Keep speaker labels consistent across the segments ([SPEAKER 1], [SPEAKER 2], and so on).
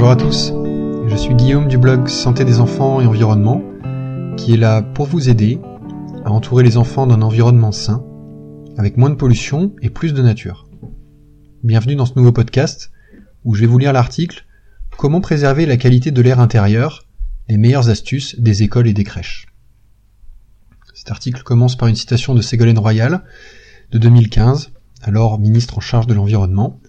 [SPEAKER 1] Bonjour à tous, je suis Guillaume du blog Santé des enfants et environnement, qui est là pour vous aider à entourer les enfants d'un environnement sain, avec moins de pollution et plus de nature. Bienvenue dans ce nouveau podcast, où je vais vous lire l'article Comment préserver la qualité de l'air intérieur, les meilleures astuces des écoles et des crèches. Cet article commence par une citation de Ségolène Royal, de 2015, alors ministre en charge de l'environnement,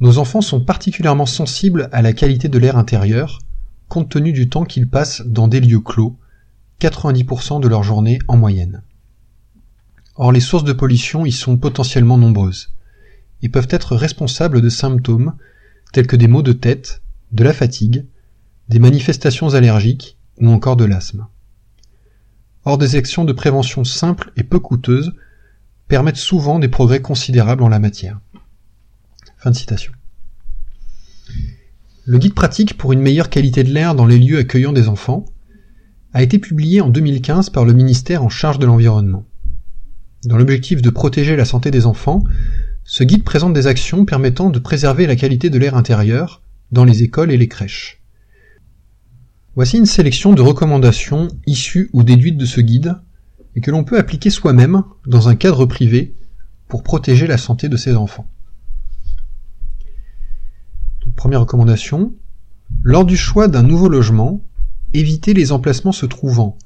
[SPEAKER 1] nos enfants sont particulièrement sensibles à la qualité de l'air intérieur, compte tenu du temps qu'ils passent dans des lieux clos, 90% de leur journée en moyenne. Or les sources de pollution y sont potentiellement nombreuses, et peuvent être responsables de symptômes tels que des maux de tête, de la fatigue, des manifestations allergiques ou encore de l'asthme. Or des actions de prévention simples et peu coûteuses permettent souvent des progrès considérables en la matière. Fin de citation. Le guide pratique pour une meilleure qualité de l'air dans les lieux accueillant des enfants a été publié en 2015 par le ministère en charge de l'environnement. Dans l'objectif de protéger la santé des enfants, ce guide présente des actions permettant de préserver la qualité de l'air intérieur dans les écoles et les crèches. Voici une sélection de recommandations issues ou déduites de ce guide et que l'on peut appliquer soi-même dans un cadre privé pour protéger la santé de ses enfants. Première recommandation. Lors du choix d'un nouveau logement, évitez les emplacements se trouvant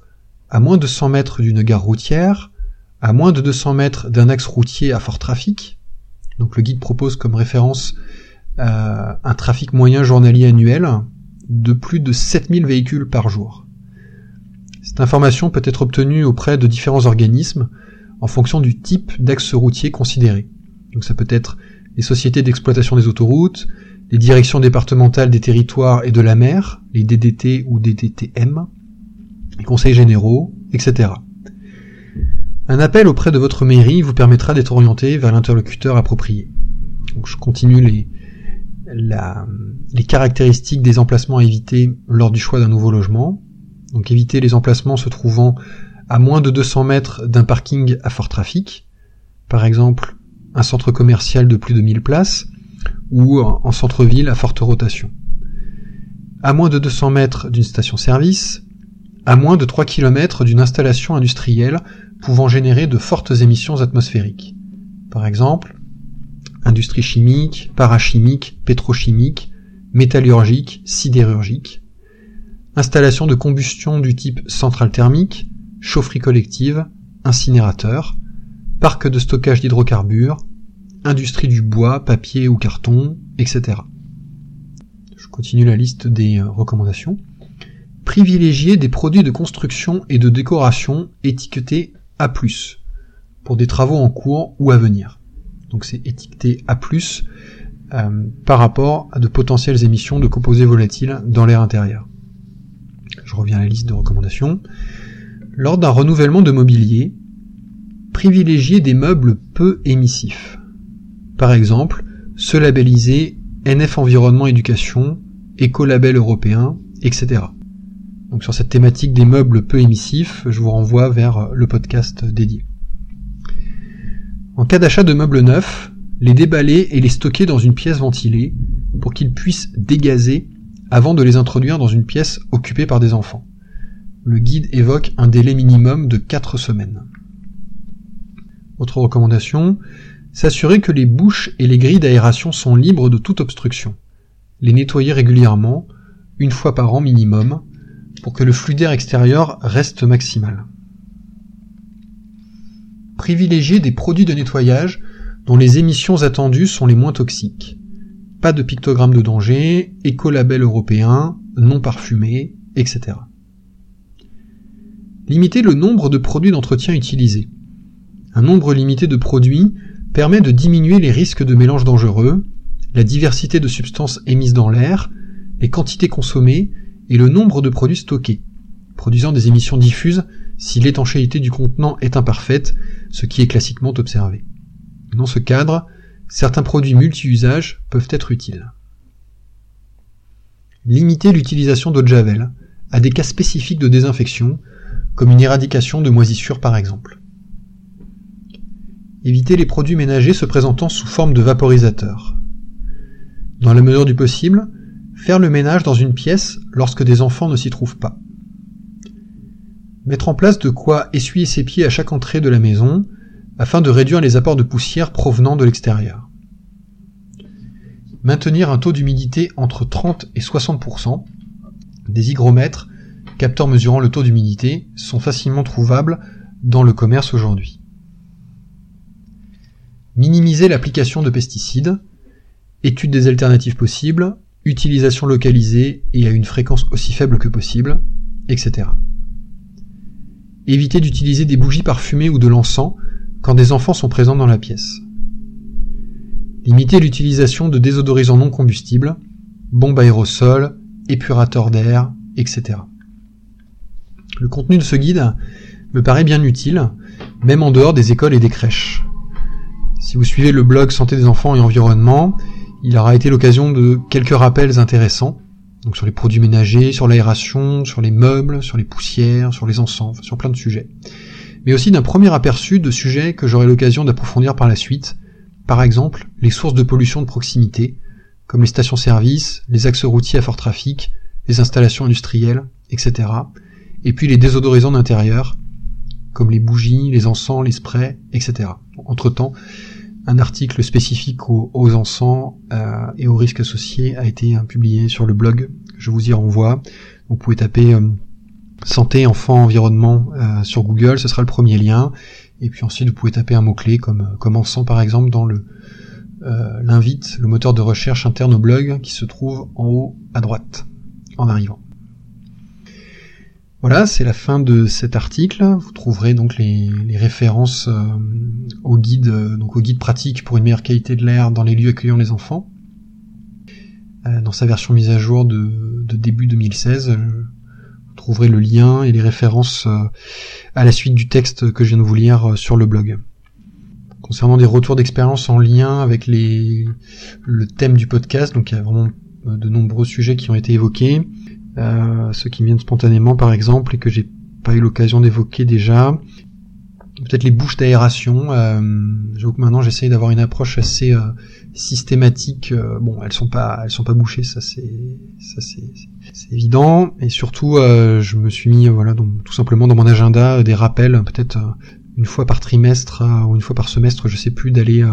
[SPEAKER 1] à moins de 100 mètres d'une gare routière, à moins de 200 mètres d'un axe routier à fort trafic. Donc le guide propose comme référence euh, un trafic moyen journalier annuel de plus de 7000 véhicules par jour. Cette information peut être obtenue auprès de différents organismes en fonction du type d'axe routier considéré. Donc ça peut être les sociétés d'exploitation des autoroutes, les directions départementales des territoires et de la mer, les DDT ou DDTM, les conseils généraux, etc. Un appel auprès de votre mairie vous permettra d'être orienté vers l'interlocuteur approprié. Je continue les, les caractéristiques des emplacements à éviter lors du choix d'un nouveau logement. Donc éviter les emplacements se trouvant à moins de 200 mètres d'un parking à fort trafic, par exemple un centre commercial de plus de 1000 places, ou en centre-ville à forte rotation. À moins de 200 mètres d'une station-service, à moins de 3 km d'une installation industrielle pouvant générer de fortes émissions atmosphériques. Par exemple, industrie chimique, parachimique, pétrochimique, métallurgique, sidérurgique, installation de combustion du type centrale thermique, chaufferie collective, incinérateur, parc de stockage d'hydrocarbures, industrie du bois, papier ou carton, etc. Je continue la liste des euh, recommandations. Privilégier des produits de construction et de décoration étiquetés A+, pour des travaux en cours ou à venir. Donc c'est étiqueté A+, euh, par rapport à de potentielles émissions de composés volatiles dans l'air intérieur. Je reviens à la liste de recommandations. Lors d'un renouvellement de mobilier, privilégier des meubles peu émissifs. Par exemple, se labelliser NF Environnement Éducation, Écolabel européen, etc. Donc sur cette thématique des meubles peu émissifs, je vous renvoie vers le podcast dédié. En cas d'achat de meubles neufs, les déballer et les stocker dans une pièce ventilée pour qu'ils puissent dégazer avant de les introduire dans une pièce occupée par des enfants. Le guide évoque un délai minimum de 4 semaines. Autre recommandation, S'assurer que les bouches et les grilles d'aération sont libres de toute obstruction. Les nettoyer régulièrement, une fois par an minimum, pour que le flux d'air extérieur reste maximal. Privilégier des produits de nettoyage dont les émissions attendues sont les moins toxiques. Pas de pictogramme de danger, écolabel européen, non parfumé, etc. Limiter le nombre de produits d'entretien utilisés. Un nombre limité de produits permet de diminuer les risques de mélange dangereux, la diversité de substances émises dans l'air, les quantités consommées et le nombre de produits stockés, produisant des émissions diffuses si l'étanchéité du contenant est imparfaite, ce qui est classiquement observé. Dans ce cadre, certains produits multi-usages peuvent être utiles. Limiter l'utilisation d'eau de javel à des cas spécifiques de désinfection, comme une éradication de moisissures par exemple. Éviter les produits ménagers se présentant sous forme de vaporisateurs. Dans la mesure du possible, Faire le ménage dans une pièce lorsque des enfants ne s'y trouvent pas. Mettre en place de quoi essuyer ses pieds à chaque entrée de la maison afin de réduire les apports de poussière provenant de l'extérieur. Maintenir un taux d'humidité entre 30 et 60%. Des hygromètres, capteurs mesurant le taux d'humidité, sont facilement trouvables dans le commerce aujourd'hui. Minimiser l'application de pesticides, étude des alternatives possibles, utilisation localisée et à une fréquence aussi faible que possible, etc. Éviter d'utiliser des bougies parfumées ou de l'encens quand des enfants sont présents dans la pièce. Limiter l'utilisation de désodorisants non combustibles, bombes aérosols, épurateurs d'air, etc. Le contenu de ce guide me paraît bien utile, même en dehors des écoles et des crèches. Si vous suivez le blog Santé des enfants et environnement, il aura été l'occasion de quelques rappels intéressants, donc sur les produits ménagers, sur l'aération, sur les meubles, sur les poussières, sur les encens, sur plein de sujets. Mais aussi d'un premier aperçu de sujets que j'aurai l'occasion d'approfondir par la suite, par exemple les sources de pollution de proximité, comme les stations-service, les axes routiers à fort trafic, les installations industrielles, etc. Et puis les désodorisants d'intérieur, comme les bougies, les encens, les sprays, etc. Entre-temps, un article spécifique aux, encens euh, et aux risques associés a été euh, publié sur le blog. Je vous y renvoie. Vous pouvez taper euh, santé, enfant, environnement sur Google, ce sera le premier lien. Et puis ensuite, vous pouvez taper un mot-clé comme, comme encens par exemple dans le l'invite, le moteur de recherche interne au blog qui se trouve en haut à droite en arrivant. Voilà, c'est la fin de cet article. Vous trouverez donc les, références euh, au guide, euh, donc au guide pratique pour une meilleure qualité de l'air dans les lieux accueillant les enfants. Euh, dans sa version mise à jour de, début 2016, vous trouverez le lien et les références à la suite du texte que je viens de vous lire sur le blog. Concernant des retours d'expérience en lien avec le thème du podcast, donc il y a vraiment de nombreux sujets qui ont été évoqués. Euh, ceux qui viennent spontanément par exemple et que j'ai pas eu l'occasion d'évoquer déjà. Peut-être les bouches d'aération. Euh, J'avoue que maintenant j'essaye d'avoir une approche assez euh, systématique. Euh, bon, elles sont pas, elles sont pas bouchées, ça c'est, ça c'est, évident. Et surtout, je me suis mis, voilà, donc tout simplement dans mon agenda des rappels, peut-être une fois par trimestre ou une fois par semestre, je sais plus, d'aller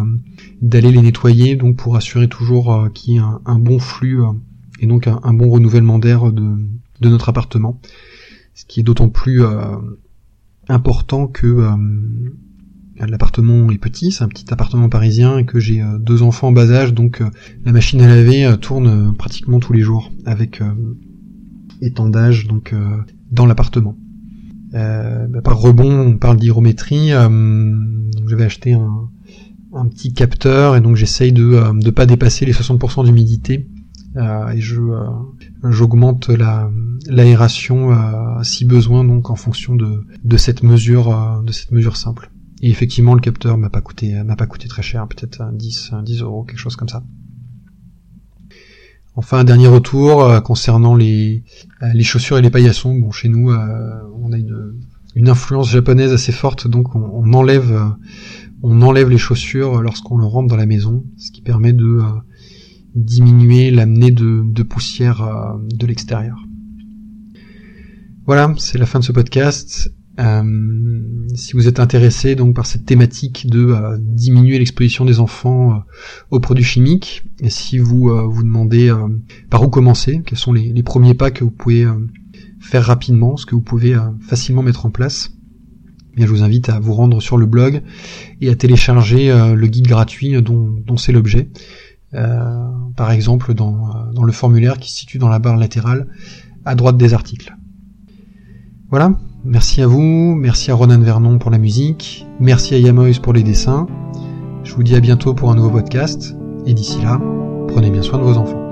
[SPEAKER 1] d'aller les nettoyer, donc pour assurer toujours qu'il y ait un, un bon flux et donc un, bon renouvellement d'air de, notre appartement. Ce qui est d'autant plus euh, important que euh, l'appartement est petit, c'est un petit appartement parisien et que j'ai euh, deux enfants en bas âge, donc la machine à laver tourne pratiquement tous les jours avec étendage donc dans l'appartement. Bah, par rebond, on parle d'hygrométrie. J'avais acheté un, un, petit capteur et donc j'essaye de ne pas dépasser les 60% d'humidité euh, et je euh, j'augmente la l'aération euh, si besoin donc en fonction de de cette mesure de cette mesure simple. Et effectivement, le capteur m'a pas coûté m'a pas coûté très cher, peut-être 10 10 euros, quelque chose comme ça. Enfin, un dernier retour concernant les, les chaussures et les paillassons. Bon, chez nous, on a une, une influence japonaise assez forte, donc on, on enlève on enlève les chaussures lorsqu'on le rentre dans la maison, ce qui permet de diminuer l'amener de, poussière euh, de l'extérieur. Voilà, c'est la fin de ce podcast. Euh, si vous êtes intéressé donc par cette thématique de euh, diminuer l'exposition des enfants aux produits chimiques, et si vous vous demandez par où commencer, quels sont les, premiers pas que vous pouvez faire rapidement, ce que vous pouvez facilement mettre en place, eh je vous invite à vous rendre sur le blog et à télécharger le guide gratuit dont c'est l'objet. Euh, par exemple dans, euh, dans le formulaire qui se situe dans la barre latérale à droite des articles. Voilà, merci à vous, merci à Ronan Vernon pour la musique, merci à Yamois pour les dessins. Je vous dis à bientôt pour un nouveau podcast, et d'ici là, prenez bien soin de vos enfants.